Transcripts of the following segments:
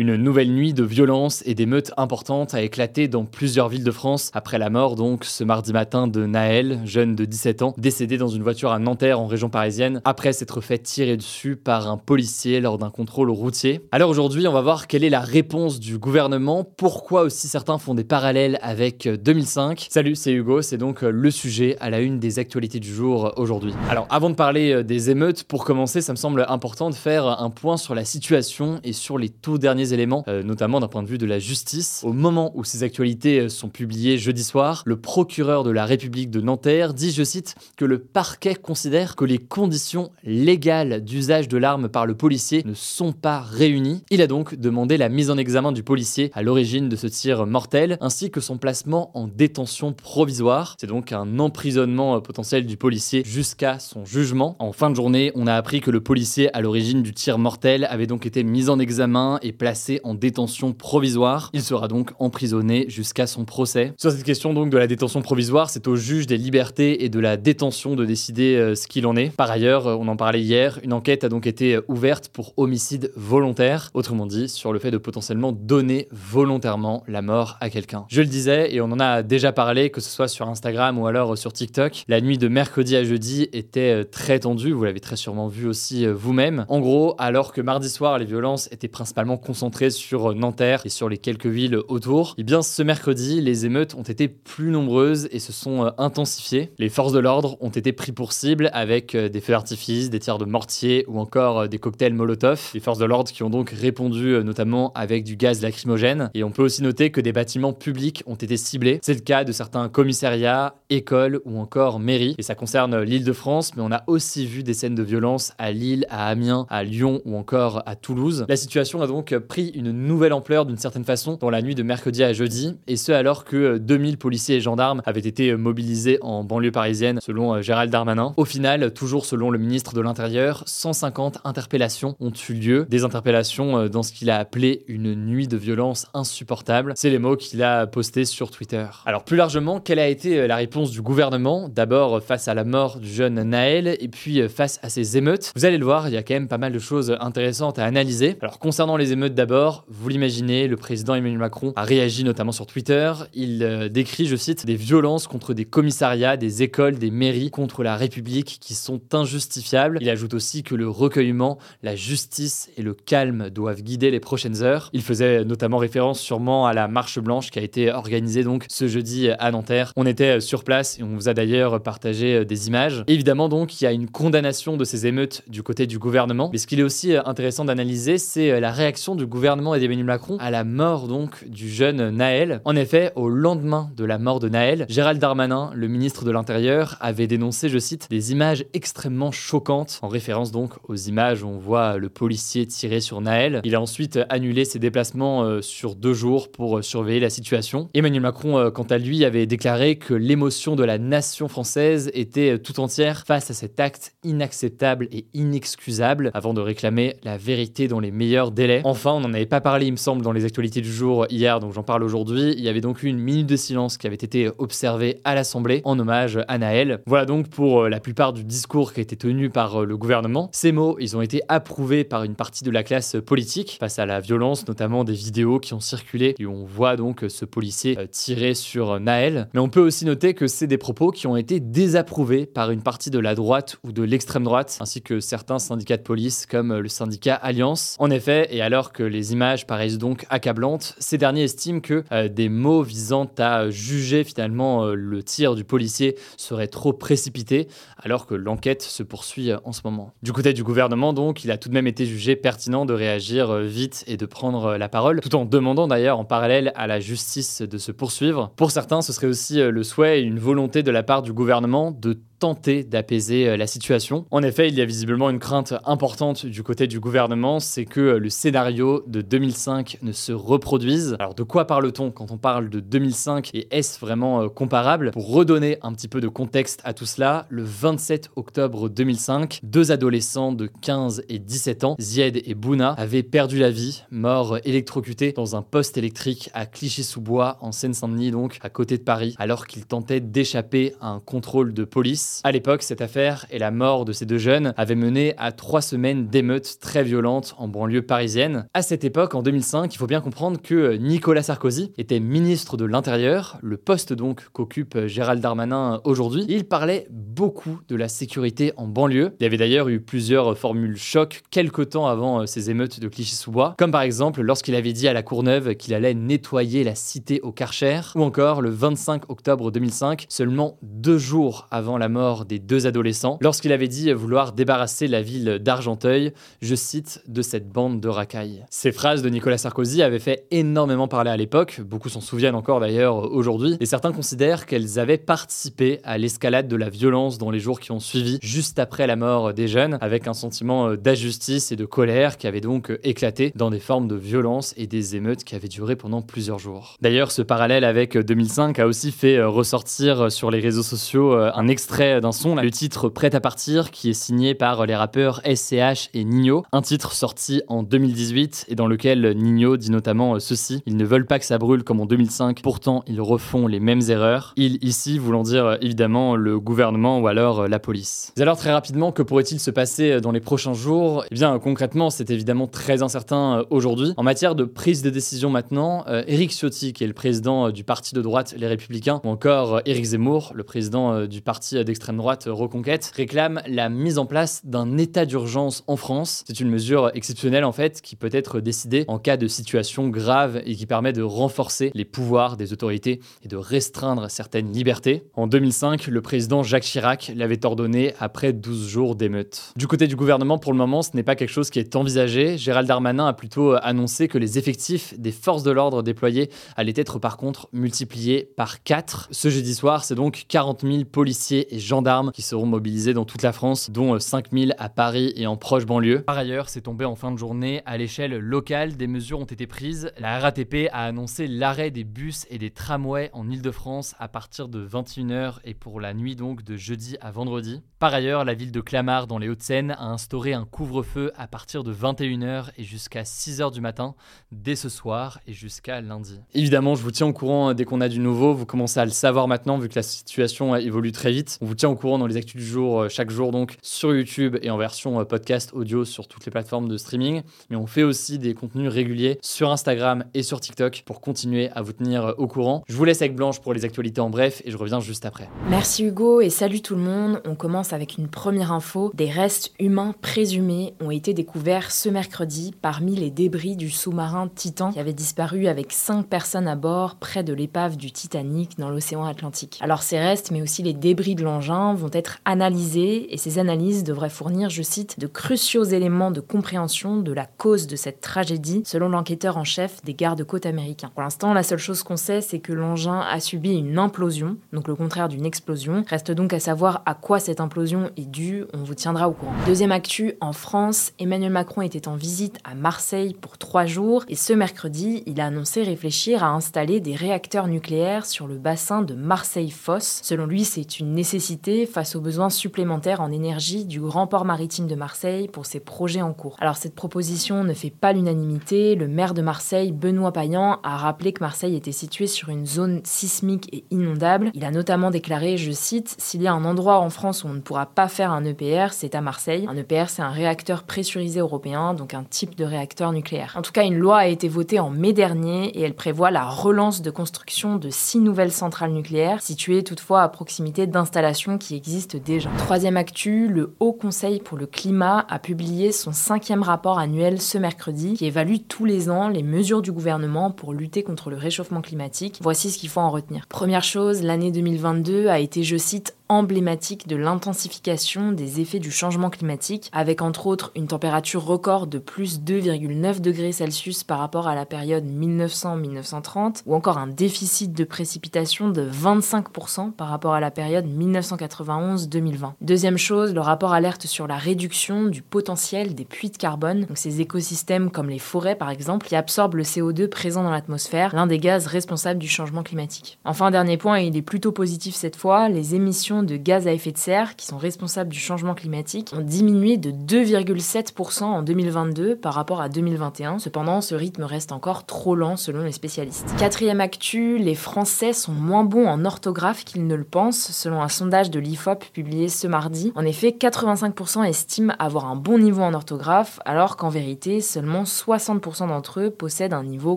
Une nouvelle nuit de violence et d'émeutes importantes a éclaté dans plusieurs villes de France après la mort donc ce mardi matin de Naël, jeune de 17 ans, décédé dans une voiture à Nanterre en région parisienne après s'être fait tirer dessus par un policier lors d'un contrôle routier. Alors aujourd'hui, on va voir quelle est la réponse du gouvernement, pourquoi aussi certains font des parallèles avec 2005. Salut, c'est Hugo, c'est donc le sujet à la une des actualités du jour aujourd'hui. Alors avant de parler des émeutes, pour commencer, ça me semble important de faire un point sur la situation et sur les tout derniers éléments, euh, notamment d'un point de vue de la justice. Au moment où ces actualités euh, sont publiées jeudi soir, le procureur de la République de Nanterre dit, je cite, que le parquet considère que les conditions légales d'usage de l'arme par le policier ne sont pas réunies. Il a donc demandé la mise en examen du policier à l'origine de ce tir mortel, ainsi que son placement en détention provisoire. C'est donc un emprisonnement euh, potentiel du policier jusqu'à son jugement. En fin de journée, on a appris que le policier à l'origine du tir mortel avait donc été mis en examen et placé en détention provisoire. Il sera donc emprisonné jusqu'à son procès. Sur cette question donc de la détention provisoire, c'est au juge des libertés et de la détention de décider euh, ce qu'il en est. Par ailleurs, euh, on en parlait hier, une enquête a donc été euh, ouverte pour homicide volontaire, autrement dit sur le fait de potentiellement donner volontairement la mort à quelqu'un. Je le disais et on en a déjà parlé, que ce soit sur Instagram ou alors sur TikTok, la nuit de mercredi à jeudi était très tendue, vous l'avez très sûrement vu aussi vous-même. En gros, alors que mardi soir les violences étaient principalement concentrées sur Nanterre et sur les quelques villes autour, eh bien ce mercredi, les émeutes ont été plus nombreuses et se sont euh, intensifiées. Les forces de l'ordre ont été pris pour cible avec euh, des feux d'artifice, des tirs de mortier ou encore euh, des cocktails Molotov. Les forces de l'ordre qui ont donc répondu notamment avec du gaz lacrymogène. Et on peut aussi noter que des bâtiments publics ont été ciblés. C'est le cas de certains commissariats, écoles ou encore mairies. Et ça concerne l'île de France, mais on a aussi vu des scènes de violence à Lille, à Amiens, à Lyon ou encore à Toulouse. La situation a donc pris une nouvelle ampleur d'une certaine façon dans la nuit de mercredi à jeudi, et ce alors que 2000 euh, policiers et gendarmes avaient été euh, mobilisés en banlieue parisienne selon euh, Gérald Darmanin. Au final, toujours selon le ministre de l'Intérieur, 150 interpellations ont eu lieu, des interpellations dans ce qu'il a appelé une nuit de violence insupportable. C'est les mots qu'il a postés sur Twitter. Alors plus largement, quelle a été la réponse du gouvernement? D'abord face à la mort du jeune Naël, et puis face à ces émeutes. Vous allez le voir, il y a quand même pas mal de choses intéressantes à analyser. Alors concernant les émeutes d'abord, vous l'imaginez, le président Emmanuel Macron a réagi notamment sur Twitter. Il euh, décrit, je cite, des violences contre des commissariats, des écoles, des mairies, contre la République qui sont injustifiables. Il ajoute aussi que le recueillement, la justice et le calme doivent guider les prochaines heures. Il faisait notamment référence sûrement à la marche blanche qui a été organisée donc ce jeudi à Nanterre. On était sur place et on vous a d'ailleurs partagé euh, des images. Évidemment donc, il y a une condamnation de ces émeutes du côté du gouvernement. Mais ce qu'il est aussi euh, intéressant d'analyser, c'est la réaction du gouvernement et d'Emmanuel Macron à la mort donc du jeune Naël. En effet, au lendemain de la mort de Naël, Gérald Darmanin, le ministre de l'Intérieur, avait dénoncé, je cite, des images extrêmement choquantes, en référence donc aux images où on voit le policier tirer sur Naël. Il a ensuite annulé ses déplacements euh, sur deux jours pour euh, surveiller la situation. Emmanuel Macron, euh, quant à lui, avait déclaré que l'émotion de la nation française était tout entière face à cet acte inacceptable et inexcusable, avant de réclamer la vérité dans les meilleurs délais. Enfin, on n'en avait pas parlé, il me semble, dans les actualités du jour hier, donc j'en parle aujourd'hui. Il y avait donc eu une minute de silence qui avait été observée à l'Assemblée en hommage à Naël. Voilà donc pour euh, la plupart du discours qui a été tenu par euh, le gouvernement. Ces mots, ils ont été approuvés par une partie de la classe politique face à la violence, notamment des vidéos qui ont circulé et on voit donc ce policier euh, tirer sur Naël. Mais on peut aussi noter que c'est des propos qui ont été désapprouvés par une partie de la droite ou de l'extrême droite, ainsi que certains syndicats de police comme le syndicat Alliance. En effet, et alors que les images paraissent donc accablantes. Ces derniers estiment que euh, des mots visant à juger finalement euh, le tir du policier seraient trop précipités, alors que l'enquête se poursuit euh, en ce moment. Du côté du gouvernement, donc, il a tout de même été jugé pertinent de réagir vite et de prendre la parole, tout en demandant d'ailleurs en parallèle à la justice de se poursuivre. Pour certains, ce serait aussi le souhait et une volonté de la part du gouvernement de tenter d'apaiser la situation. En effet, il y a visiblement une crainte importante du côté du gouvernement, c'est que le scénario de 2005 ne se reproduise. Alors de quoi parle-t-on quand on parle de 2005 et est-ce vraiment comparable? Pour redonner un petit peu de contexte à tout cela, le 27 octobre 2005, deux adolescents de 15 et 17 ans, Zied et Bouna, avaient perdu la vie, morts électrocutés dans un poste électrique à Clichy-sous-Bois, en Seine-Saint-Denis donc, à côté de Paris, alors qu'ils tentaient d'échapper à un contrôle de police. À l'époque, cette affaire et la mort de ces deux jeunes avaient mené à trois semaines d'émeutes très violentes en banlieue parisienne. À cette époque, en 2005, il faut bien comprendre que Nicolas Sarkozy était ministre de l'Intérieur, le poste donc qu'occupe Gérald Darmanin aujourd'hui. Il parlait beaucoup de la sécurité en banlieue. Il y avait d'ailleurs eu plusieurs formules choc quelque temps avant ces émeutes de Clichy-sous-Bois, comme par exemple lorsqu'il avait dit à la Courneuve qu'il allait nettoyer la cité au Karcher, ou encore le 25 octobre 2005, seulement deux jours avant la mort des deux adolescents, lorsqu'il avait dit vouloir débarrasser la ville d'Argenteuil, je cite, de cette bande de racailles. Ces phrases de Nicolas Sarkozy avaient fait énormément parler à l'époque, beaucoup s'en souviennent encore d'ailleurs aujourd'hui, et certains considèrent qu'elles avaient participé à l'escalade de la violence dans les jours qui ont suivi, juste après la mort des jeunes, avec un sentiment d'injustice et de colère qui avait donc éclaté dans des formes de violence et des émeutes qui avaient duré pendant plusieurs jours. D'ailleurs, ce parallèle avec 2005 a aussi fait ressortir sur les réseaux sociaux un extrait d'un son, le titre Prêt à partir, qui est signé par les rappeurs SCH et Nino, un titre sorti en 2018 et dans lequel Nino dit notamment ceci Ils ne veulent pas que ça brûle comme en 2005, pourtant ils refont les mêmes erreurs. Ils ici voulant dire évidemment le gouvernement ou alors la police. Mais alors très rapidement, que pourrait-il se passer dans les prochains jours? Eh bien concrètement, c'est évidemment très incertain aujourd'hui. En matière de prise de décision maintenant, Eric Ciotti, qui est le président du parti de droite Les Républicains, ou encore Éric Zemmour, le président du parti d'extrême droite Reconquête, réclament la mise en place d'un état d'urgence en France. C'est une mesure exceptionnelle en fait qui peut être décidée en cas de situation grave et qui permet de renforcer les pouvoirs des autorités et de restreindre certaines libertés. En 2005, le président Jacques Chirac l'avait ordonné après 12 jours d'émeutes. Du côté du gouvernement, pour le moment, ce n'est pas quelque chose qui est envisagé. Gérald Darmanin a plutôt annoncé que les effectifs des forces de l'ordre déployés allaient être par contre multipliés par 4. Ce jeudi soir, c'est donc 40 000 policiers et gendarmes qui seront mobilisés dans toute la France, dont 5 000 à Paris et en proche banlieue. Par ailleurs, c'est tombé en fin de journée à l'échelle locale, des mesures ont été prises. La RATP a annoncé l'arrêt des bus et des tramways en Ile-de-France à partir de 21h et pour la nuit donc de jeudi à vendredi. Par ailleurs, la ville de Clamart dans les Hauts-de-Seine a instauré un couvre-feu à partir de 21h et jusqu'à 6h du matin dès ce soir et jusqu'à lundi. Évidemment, je vous tiens au courant dès qu'on a du nouveau. Vous commencez à le savoir maintenant vu que la situation évolue très vite. On vous tient au courant dans les actus du jour euh, chaque jour donc sur YouTube et en version euh, podcast audio sur toutes les plateformes de streaming. Mais on fait aussi des contenus réguliers sur Instagram et sur TikTok pour continuer à vous tenir euh, au courant. Je vous laisse avec Blanche pour les actualités en bref et je reviens juste après. Merci Hugo et salut tout le monde. On commence avec une première info. Des restes humains présumés ont été découverts ce mercredi parmi les débris du sous-marin Titan qui avait disparu avec 5 personnes à bord près de l'épave du Titanic dans l'océan Atlantique. Alors ces restes mais aussi les débris de l'engin vont être analysés et ces analyses devraient fournir, je cite, de cruciaux éléments de compréhension de la cause de cette tragédie selon l'enquêteur en chef des gardes-côtes américains. Pour l'instant, la seule chose qu'on sait, c'est que l'engin a subi une implosion, donc le contraire d'une explosion. Reste donc à savoir à quoi cette implosion est due, on vous tiendra au courant. Deuxième actu, en France, Emmanuel Macron était en visite à Marseille pour trois jours et ce mercredi, il a annoncé réfléchir à installer des réacteurs nucléaires sur le bassin de Marseille-Fosse. Selon lui, c'est une nécessité face aux besoins supplémentaires en énergie du grand port maritime de Marseille pour ses projets en cours. Alors cette proposition ne fait pas l'unanimité. Le maire de Marseille, Benoît Payan, a rappelé que Marseille était située sur une zone sismique et inondable. Il a notamment déclaré, je cite, S'il y a un endroit en France où on ne pourra pas faire un EPR, c'est à Marseille. Un EPR, c'est un réacteur pressurisé européen, donc un type de réacteur nucléaire. En tout cas, une loi a été votée en mai dernier et elle prévoit la relance de construction de six nouvelles centrales nucléaires, situées toutefois à proximité d'installations qui existent déjà. Troisième actu, le Haut Conseil pour le climat a publié son cinquième rapport annuel ce mercredi qui évalue tous les ans les mesures du gouvernement pour lutter contre le réchauffement climatique. Voici ce qu'il faut en retenir. Première chose, l'année 2022 a été, je cite, emblématique de l'intensification des effets du changement climatique, avec entre autres une température record de plus 2,9 degrés Celsius par rapport à la période 1900-1930, ou encore un déficit de précipitation de 25% par rapport à la période 1991-2020. Deuxième chose, le rapport alerte sur la réduction du potentiel des puits de carbone, donc ces écosystèmes comme les forêts par exemple, qui absorbent le CO2 présent dans l'atmosphère, l'un des gaz responsables du changement climatique. Enfin, dernier point, et il est plutôt positif cette fois, les émissions de gaz à effet de serre, qui sont responsables du changement climatique, ont diminué de 2,7% en 2022 par rapport à 2021. Cependant, ce rythme reste encore trop lent selon les spécialistes. Quatrième actu, les Français sont moins bons en orthographe qu'ils ne le pensent, selon un sondage de l'IFOP publié ce mardi. En effet, 85% estiment avoir un bon niveau en orthographe, alors qu'en vérité, seulement 60% d'entre eux possèdent un niveau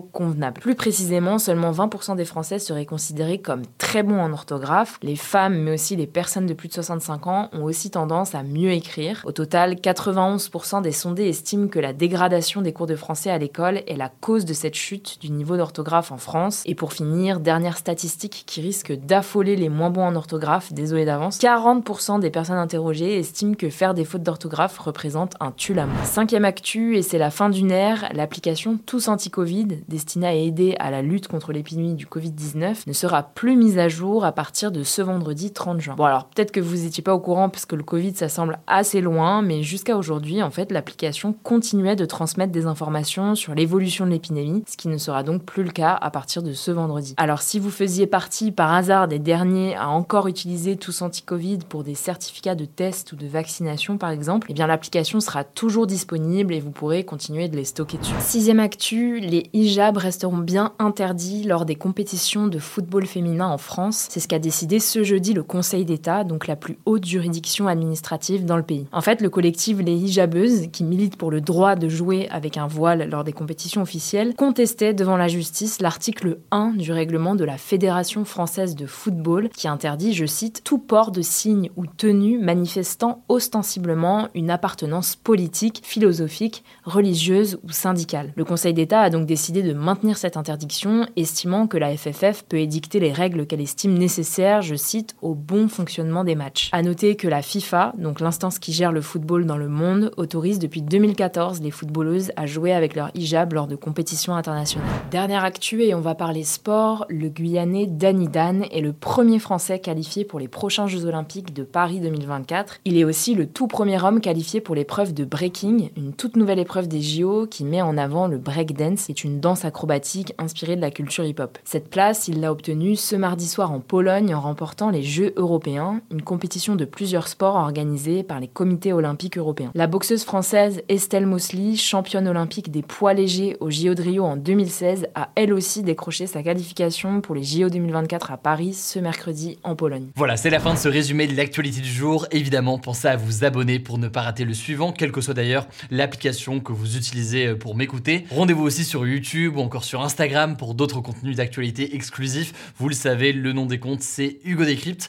convenable. Plus précisément, seulement 20% des Français seraient considérés comme très bons en orthographe. Les femmes, mais aussi les personnes de plus de 65 ans, ont aussi tendance à mieux écrire. Au total, 91% des sondés estiment que la dégradation des cours de français à l'école est la cause de cette chute du niveau d'orthographe en France. Et pour finir, dernière statistique qui risque d'affoler les moins bons en orthographe, désolé d'avance, 40% des personnes interrogées estiment que faire des fautes d'orthographe représente un tue Cinquième actu, et c'est la fin d'une ère, l'application Tous Anti-Covid, destinée à aider à la lutte contre l'épidémie du Covid-19, ne sera plus mise à jour à partir de ce vendredi 30 juin. Bon alors peut-être que vous n'étiez pas au courant parce que le Covid ça semble assez loin, mais jusqu'à aujourd'hui en fait l'application continuait de transmettre des informations sur l'évolution de l'épidémie, ce qui ne sera donc plus le cas à partir de ce vendredi. Alors si vous faisiez partie par hasard des derniers à encore utiliser tous anti-Covid pour des certificats de test ou de vaccination par exemple, eh bien l'application sera toujours disponible et vous pourrez continuer de les stocker dessus. Sixième actu, les hijabs resteront bien interdits lors des compétitions de football féminin en France. C'est ce qu'a décidé ce jeudi le Conseil d'État, donc la plus haute juridiction administrative dans le pays. En fait, le collectif Les Hijabeuses, qui milite pour le droit de jouer avec un voile lors des compétitions officielles, contestait devant la justice l'article 1 du règlement de la Fédération française de football qui interdit, je cite, tout port de signes ou tenue manifestant ostensiblement une appartenance politique, philosophique, religieuse ou syndicale. Le Conseil d'État a donc décidé de maintenir cette interdiction, estimant que la FFF peut édicter les règles qu'elle estime nécessaires, je cite, au bon fonctionnement des matchs. À noter que la FIFA, donc l'instance qui gère le football dans le monde, autorise depuis 2014 les footballeuses à jouer avec leur hijab lors de compétitions internationales. Dernière actu et on va parler sport, le Guyanais Danny Dan est le premier Français qualifié pour les prochains Jeux Olympiques de Paris 2024. Il est aussi le tout premier homme qualifié pour l'épreuve de breaking, une toute nouvelle épreuve des JO qui met en avant le breakdance, qui est une danse acrobatique inspirée de la culture hip-hop. Cette place, il l'a obtenue ce mardi soir en Pologne en remportant les Jeux européens, une compétition de plusieurs sports organisée par les comités olympiques européens. La boxeuse française Estelle Mosley, championne olympique des poids légers au JO de Rio en 2016, a elle aussi décroché sa qualification pour les JO 2024 à Paris ce mercredi en Pologne. Voilà, c'est la fin de ce résumé de l'actualité du jour. Évidemment, pensez à vous abonner pour ne pas rater le suivant, quelle que soit d'ailleurs l'application que vous utilisez pour m'écouter. Rendez-vous aussi sur YouTube ou encore sur Instagram pour d'autres contenus d'actualité exclusifs. Vous le savez, le nom des comptes c'est Hugo Décrypte.